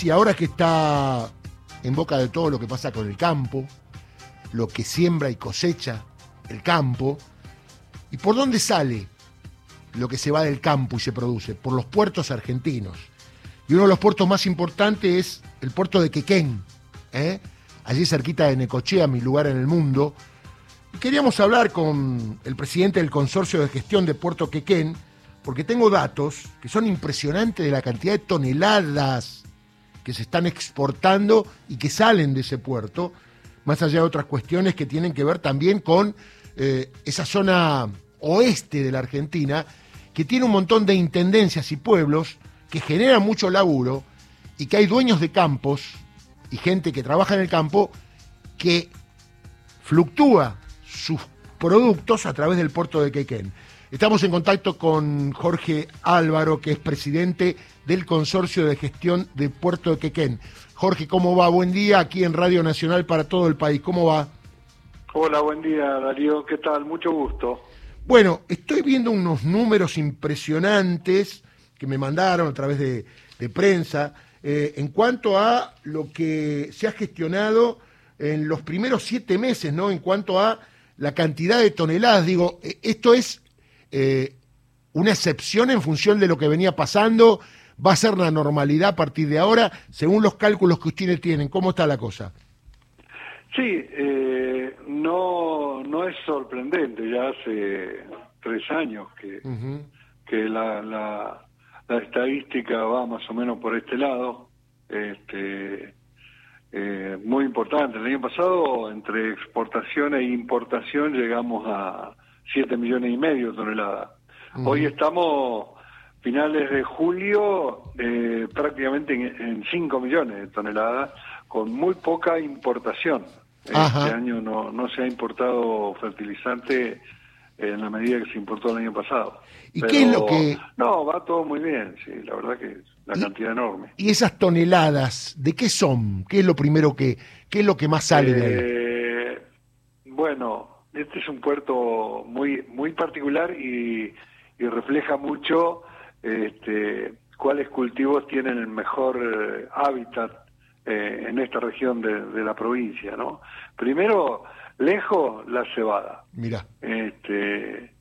Y ahora que está en boca de todo lo que pasa con el campo, lo que siembra y cosecha el campo, ¿y por dónde sale lo que se va del campo y se produce? Por los puertos argentinos. Y uno de los puertos más importantes es el puerto de Quequén, ¿eh? allí cerquita de Necochea, mi lugar en el mundo. Y queríamos hablar con el presidente del consorcio de gestión de Puerto Quequén, porque tengo datos que son impresionantes de la cantidad de toneladas que se están exportando y que salen de ese puerto, más allá de otras cuestiones que tienen que ver también con eh, esa zona oeste de la Argentina, que tiene un montón de intendencias y pueblos que generan mucho laburo y que hay dueños de campos y gente que trabaja en el campo que fluctúa sus productos a través del puerto de Quequén. Estamos en contacto con Jorge Álvaro, que es presidente del Consorcio de Gestión de Puerto de Quequén. Jorge, ¿cómo va? Buen día aquí en Radio Nacional para todo el país. ¿Cómo va? Hola, buen día, Darío. ¿Qué tal? Mucho gusto. Bueno, estoy viendo unos números impresionantes que me mandaron a través de, prensa eh, en cuanto a lo que se ha gestionado en los primeros siete meses, ¿no? En cuanto a la cantidad de toneladas. Digo, eh, esto es eh, una excepción en función de lo que venía pasando, va a ser la normalidad a partir de ahora, según los cálculos que ustedes tienen. ¿Cómo está la cosa? Sí, eh, no, no es sorprendente, ya hace tres años que, que la, la, estadística va más o menos por este lado. Este, eh, muy importante. El año pasado, entre exportación e importación, llegamos a 7 millones y medio de toneladas. Hoy estamos finales de julio eh, prácticamente en, 5 millones de toneladas con muy poca importación. Este año no, no se ha importado fertilizante en la medida que se importó el año pasado. ¿Y qué es lo que...? No, va todo muy bien, sí, la verdad que la cantidad enorme. ¿Y esas toneladas, de qué son? ¿Qué es lo primero que... qué es lo que más sale de ahí? Eh, bueno, este es un puerto muy muy particular y, refleja mucho este, cuáles cultivos tienen el mejor eh, hábitat eh, en esta región de, la provincia, ¿no? Primero, lejos, la cebada. Mira. Este,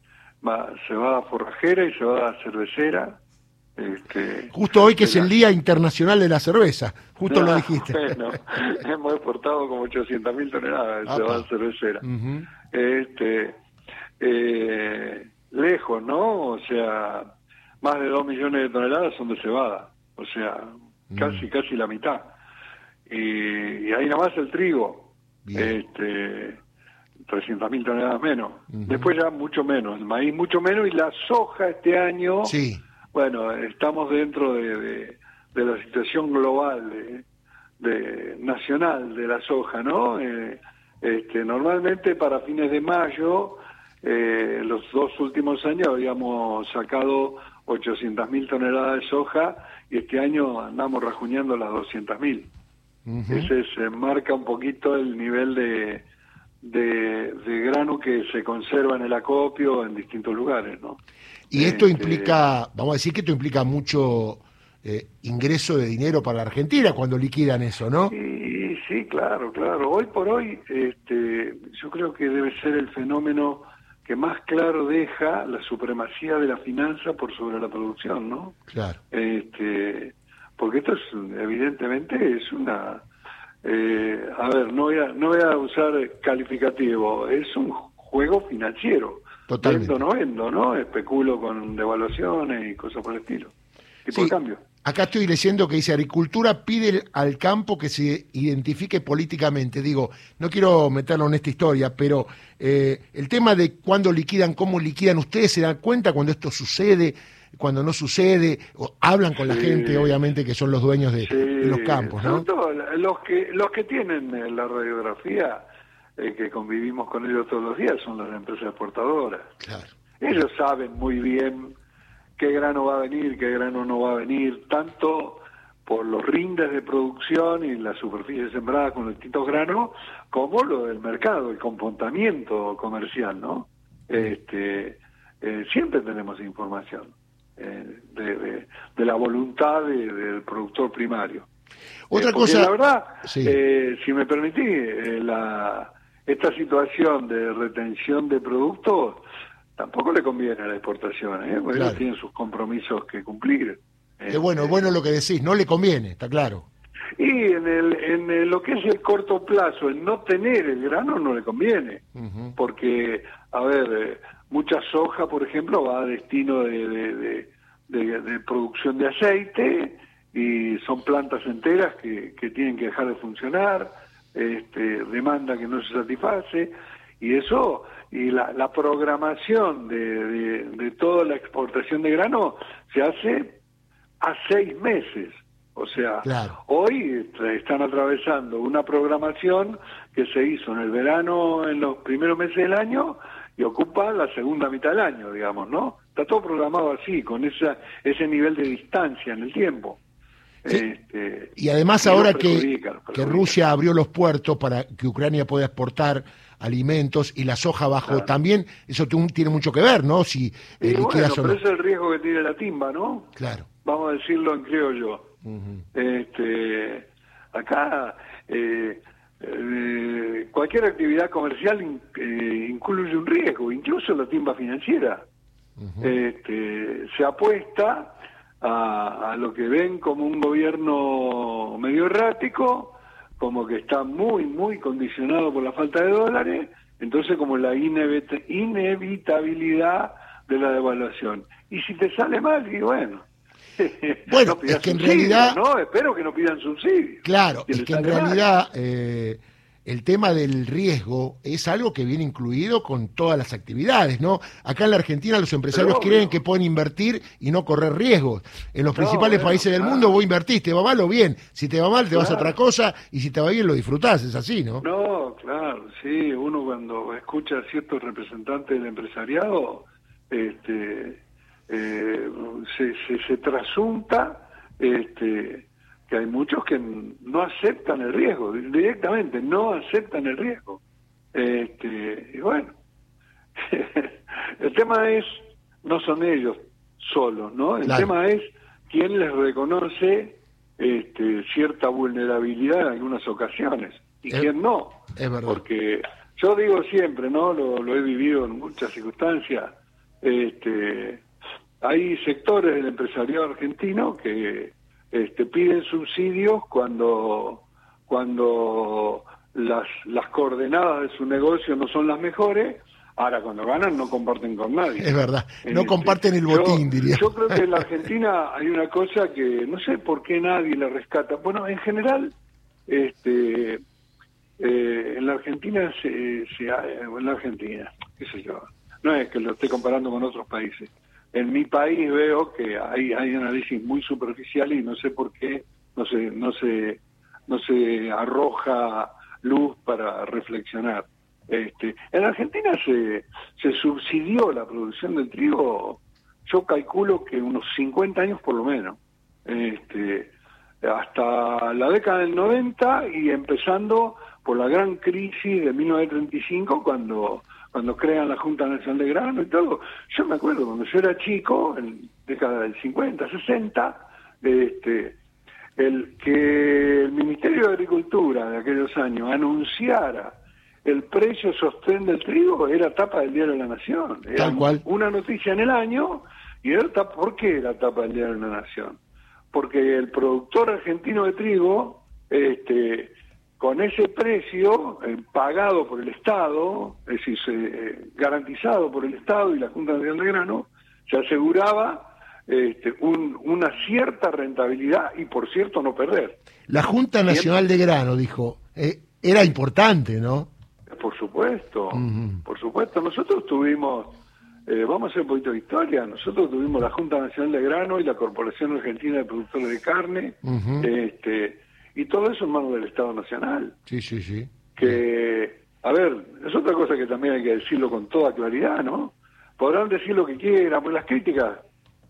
cebada forrajera y cebada cervecera. Este, Justo hoy que es el Día Internacional de la Cerveza, justo lo dijiste. Bueno, hemos exportado como 800.000 toneladas de cebada cervecera este, eh, lejos, ¿no? O sea, más de 2 millones de toneladas son de cebada, o sea, mm. casi, casi la mitad. Y, ahí nada más el trigo, este, 300 mil toneladas menos. Después ya mucho menos, el maíz mucho menos y la soja este año, sí. Bueno, estamos dentro de, de, la situación global, de, de, nacional de la soja, ¿no? Eh, este, normalmente para fines de mayo, eh, los dos últimos años habíamos sacado 800.000 toneladas de soja y este año andamos rajuñando las 200.000. Ese se marca un poquito el nivel de, de, grano que se conserva en el acopio en distintos lugares, ¿no? Y esto este, implica, vamos a decir que esto implica mucho eh, ingreso de dinero para la Argentina cuando liquidan eso, ¿no? Sí, claro, claro. Hoy por hoy, este, yo creo que debe ser el fenómeno que más claro deja la supremacía de la finanza por sobre la producción, ¿no? Claro. Este, porque esto es, evidentemente, es una, eh, a ver, no voy a, no voy a usar calificativo, es un juego financiero. Totalmente. Vendo, no vendo, ¿no? Especulo con devaluaciones y cosas por el estilo. Y por cambio. Acá estoy leyendo que dice, agricultura pide al campo que se identifique políticamente. Digo, no quiero meterlo en esta historia, pero eh, el tema de cuándo liquidan, cómo liquidan, ¿ustedes se dan cuenta cuando esto sucede, cuando no sucede? O hablan con la gente, obviamente, que son los dueños de, los campos, ¿no? los, que, los que tienen eh, la radiografía, eh, que convivimos con ellos todos los días, son las empresas exportadoras. Claro. Ellos saben muy bien qué grano va a venir, qué grano no va a venir, tanto por los rindes de producción y la superficie sembrada con distintos granos, como lo del mercado, el comportamiento comercial, ¿no? Este, eh, siempre tenemos información eh, de, la voluntad del productor primario. Otra cosa. La verdad, si me permitís, la, esta situación de retención de productos tampoco le conviene a la exportación, ¿eh? porque ellos tienen sus compromisos que cumplir. Es bueno, es bueno lo que decís, no le conviene, está claro. Y en, el, en lo que es el corto plazo, el no tener el grano no le conviene, porque, a ver, eh, mucha soja, por ejemplo, va a destino de, de, producción de aceite y son plantas enteras que, que tienen que dejar de funcionar, este, demanda que no se satisface, y eso y la, la programación de, de, toda la exportación de grano se hace a seis meses. O sea, hoy están atravesando una programación que se hizo en el verano, en los primeros meses del año, y ocupa la segunda mitad del año, digamos, ¿no? Está todo programado así, con esa, ese nivel de distancia en el tiempo. Este, y además ahora que, que Rusia abrió los puertos para que Ucrania pueda exportar alimentos y la soja bajo también, eso tiene mucho que ver, ¿no? Si eh, bueno, pero es el riesgo que tiene la timba, ¿no? Claro. Vamos a decirlo en criollo. este, acá eh, eh, cualquier actividad comercial incluye un riesgo, incluso la timba financiera. este, se apuesta a, a, lo que ven como un gobierno medio errático, como que está muy, muy condicionado por la falta de dólares, entonces como la inevitabilidad de la devaluación. Y si te sale mal, y bueno. Bueno, es que en realidad... No, espero que no pidan subsidios. Claro, es que en realidad... Eh, el tema del riesgo es algo que viene incluido con todas las actividades, ¿no? Acá en la Argentina los empresarios creen que pueden invertir y no correr riesgos. En los principales países del mundo vos invertís, te va mal o bien. Si te va mal, te vas a otra cosa y si te va bien, lo disfrutás, es así, ¿no? No, claro, sí. Uno cuando escucha a ciertos representantes del empresariado, este, eh, se, se, se trasunta este, que hay muchos que no aceptan el riesgo, directamente no aceptan el riesgo. Este, y bueno, el tema es, no son ellos solos, ¿no? El tema es quién les reconoce este, cierta vulnerabilidad en algunas ocasiones y quién no. Es verdad. Porque yo digo siempre, ¿no? Lo, lo he vivido en muchas circunstancias. Este, hay sectores del empresariado argentino que este, piden subsidios cuando, cuando las, las coordenadas de su negocio no son las mejores, ahora cuando ganan no comparten con nadie. Es verdad, no este, comparten el botín, diría. Yo creo que en la Argentina hay una cosa que no sé por qué nadie la rescata. Bueno, en general, este, eh, en la Argentina se, se, en la Argentina, qué sé yo, no es que lo esté comparando con otros países en mi país veo que hay, hay análisis muy superficial y no sé por qué no se, no se, no se arroja luz para reflexionar. Este, en Argentina se, se subsidió la producción del trigo, yo calculo que unos 50 años por lo menos, este, hasta la década del 90 y empezando por la gran crisis de 1935 cuando cuando crean la Junta Nacional de Grano y todo. Yo me acuerdo cuando yo era chico, en década del 50, 60, este, el que el Ministerio de Agricultura de aquellos años anunciara el precio sostén del trigo era tapa del diario de la Nación. Era una noticia en el año y era tapa, ¿por qué era tapa del diario de la Nación? Porque el productor argentino de trigo este, con ese precio eh, pagado por el Estado, es decir, eh, garantizado por el Estado y la Junta Nacional de Grano, se aseguraba este, una cierta rentabilidad y, por cierto, no perder. La Junta Nacional de Grano, dijo, eh, era importante, ¿no? Por supuesto, por supuesto. Nosotros tuvimos, vamos a hacer un poquito de historia, nosotros tuvimos la Junta Nacional de Grano y la Corporación Argentina de Productores de Carne, este, y todo eso en manos del Estado Nacional. Sí, sí, sí. Que, a ver, es otra cosa que también hay que decirlo con toda claridad, ¿no? Podrán decir lo que quieran, pues las críticas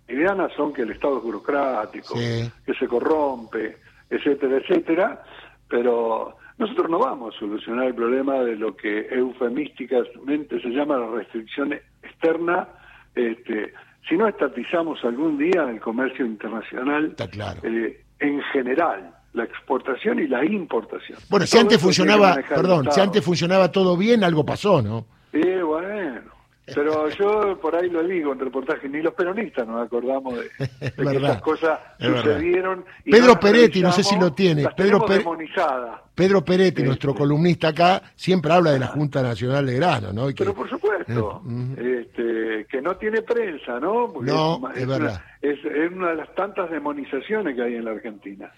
ideanas son que el Estado es burocrático, que se corrompe, etcétera, etcétera, pero nosotros no vamos a solucionar el problema de lo que eufemísticamente se llama la restricción externa, este, si no estatizamos algún día el comercio internacional Está claro. Eh, en general, la exportación y la importación. Bueno, si antes funcionaba, perdón, si antes funcionaba todo bien, algo pasó, ¿no? Sí, bueno. Pero yo por ahí lo digo en reportaje, ni los peronistas nos acordamos de, que esas cosas sucedieron. Pedro Peretti, no sé si lo tiene. Pedro, Pedro Peretti, nuestro columnista acá, siempre habla de la Junta Nacional de Grano, ¿no? Pero por supuesto, eh, este, que no tiene prensa, ¿no? no, es, verdad. es, una de las tantas demonizaciones que hay en la Argentina.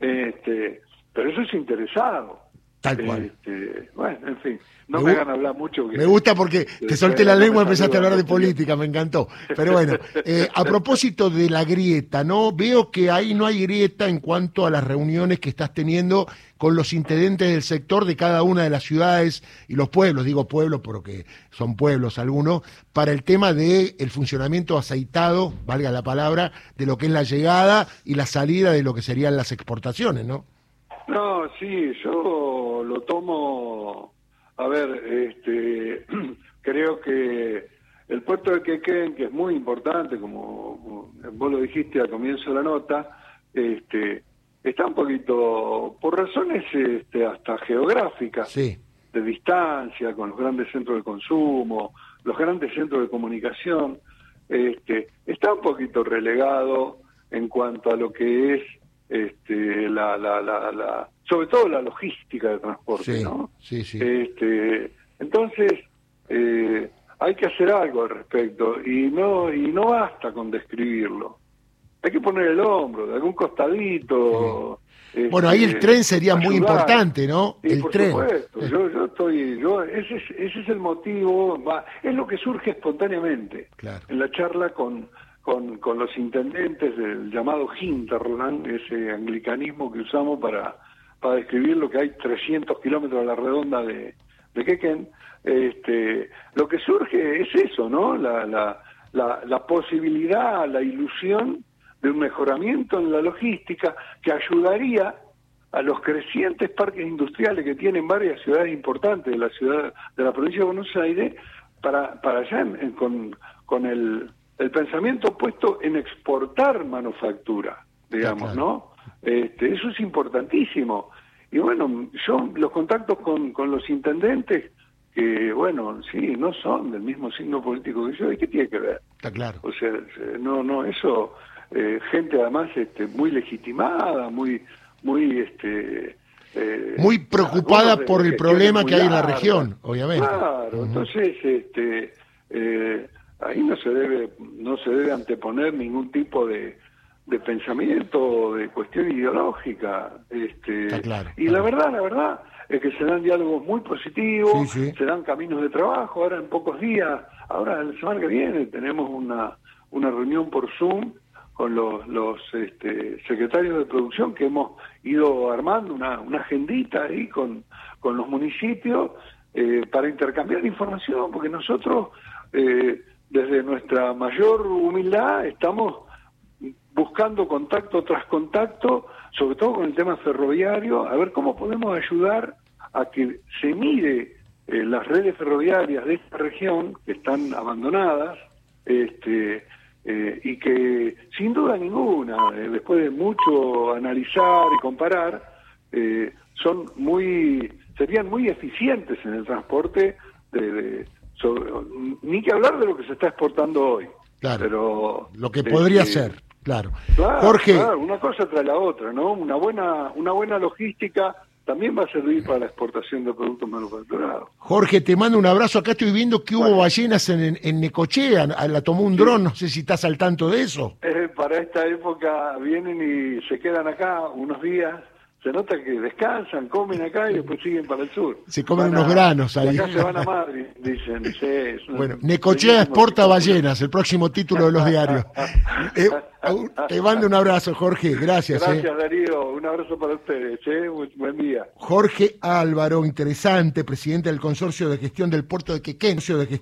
Este, pero eso es interesado. Tal cual. Este, bueno, en fin. No me, hagan hablar mucho. me gusta porque te solté la lengua y empezaste a hablar de política, me encantó. Pero bueno, eh, a propósito de la grieta, ¿no? Veo que ahí no hay grieta en cuanto a las reuniones que estás teniendo con los intendentes del sector de cada una de las ciudades y los pueblos, digo pueblos porque son pueblos algunos, para el tema del el funcionamiento aceitado, valga la palabra, de lo que es la llegada y la salida de lo que serían las exportaciones, ¿no? No, sí, yo lo tomo a ver, este, creo que el puerto de Quequén, que es muy importante, como, vos lo dijiste al comienzo de la nota, este, está un poquito, por razones este, hasta geográficas, de distancia, con los grandes centros de consumo, los grandes centros de comunicación, este, está un poquito relegado en cuanto a lo que es este, la, la, la sobre todo la logística de transporte, ¿no? Sí, sí. Este, entonces, eh, hay que hacer algo al respecto y no y no basta con describirlo. Hay que poner el hombro, de algún costadito. Este, bueno, ahí el tren sería muy importante, ¿no? Sí, el por tren. supuesto. Yo, yo estoy, yo, ese, es, ese es el motivo, es lo que surge espontáneamente en la charla con, con, con los intendentes del llamado Hinterland, ese anglicanismo que usamos para para describir lo que hay 300 kilómetros a la redonda de, de Quequén, este, lo que surge es eso, ¿no? La, la, la, posibilidad, la ilusión de un mejoramiento en la logística que ayudaría a los crecientes parques industriales que tienen varias ciudades importantes de la ciudad de la provincia de Buenos Aires para para allá con, con el, el pensamiento puesto en exportar manufactura digamos no este, eso es importantísimo. Y bueno, yo los contactos con, con los intendentes, que bueno, sí, no son del mismo signo político que yo, ¿y qué tiene que ver? Está claro. O sea, no, no, eso, eh, gente además este, muy legitimada, muy, muy, este... Eh, muy preocupada por el problema que hay en la región, obviamente. Claro, entonces, este, eh, ahí no se debe, no se debe anteponer ningún tipo de, de pensamiento, de cuestión ideológica. Este, y la verdad, la verdad, es que se dan diálogos muy positivos, se dan caminos de trabajo. Ahora en pocos días, ahora la semana que viene, tenemos una, una reunión por Zoom con los, los este, secretarios de producción que hemos ido armando una, una agendita ahí con, con los municipios eh, para intercambiar información, porque nosotros, eh, desde nuestra mayor humildad, estamos buscando contacto tras contacto, sobre todo con el tema ferroviario, a ver cómo podemos ayudar a que se mire eh, las redes ferroviarias de esta región, que están abandonadas, este, eh, y que sin duda ninguna, eh, después de mucho analizar y comparar, son muy, serían muy eficientes en el transporte, de, ni que hablar de lo que se está exportando hoy. Claro, pero lo que podría ser. Claro. Jorge. una cosa trae la otra, ¿no? Una buena, una buena logística también va a servir para la exportación de productos manufacturados. Jorge, te mando un abrazo. Acá estoy viendo que hubo ballenas en, en, Necochea, la tomó un dron, no sé si estás al tanto de eso. Eh, para esta época vienen y se quedan acá unos días se nota que descansan, comen acá y después siguen para el sur. Se comen unos granos ahí. Acá se van a Madrid, dicen. bueno, Necochea exporta ballenas, el próximo título de los diarios. Eh, te mando un abrazo, Jorge. Gracias. Eh. Gracias, Darío. Un abrazo para ustedes. ¿eh? Buen día. Jorge Álvaro, interesante, presidente del Consorcio de Gestión del Puerto de Quequén. De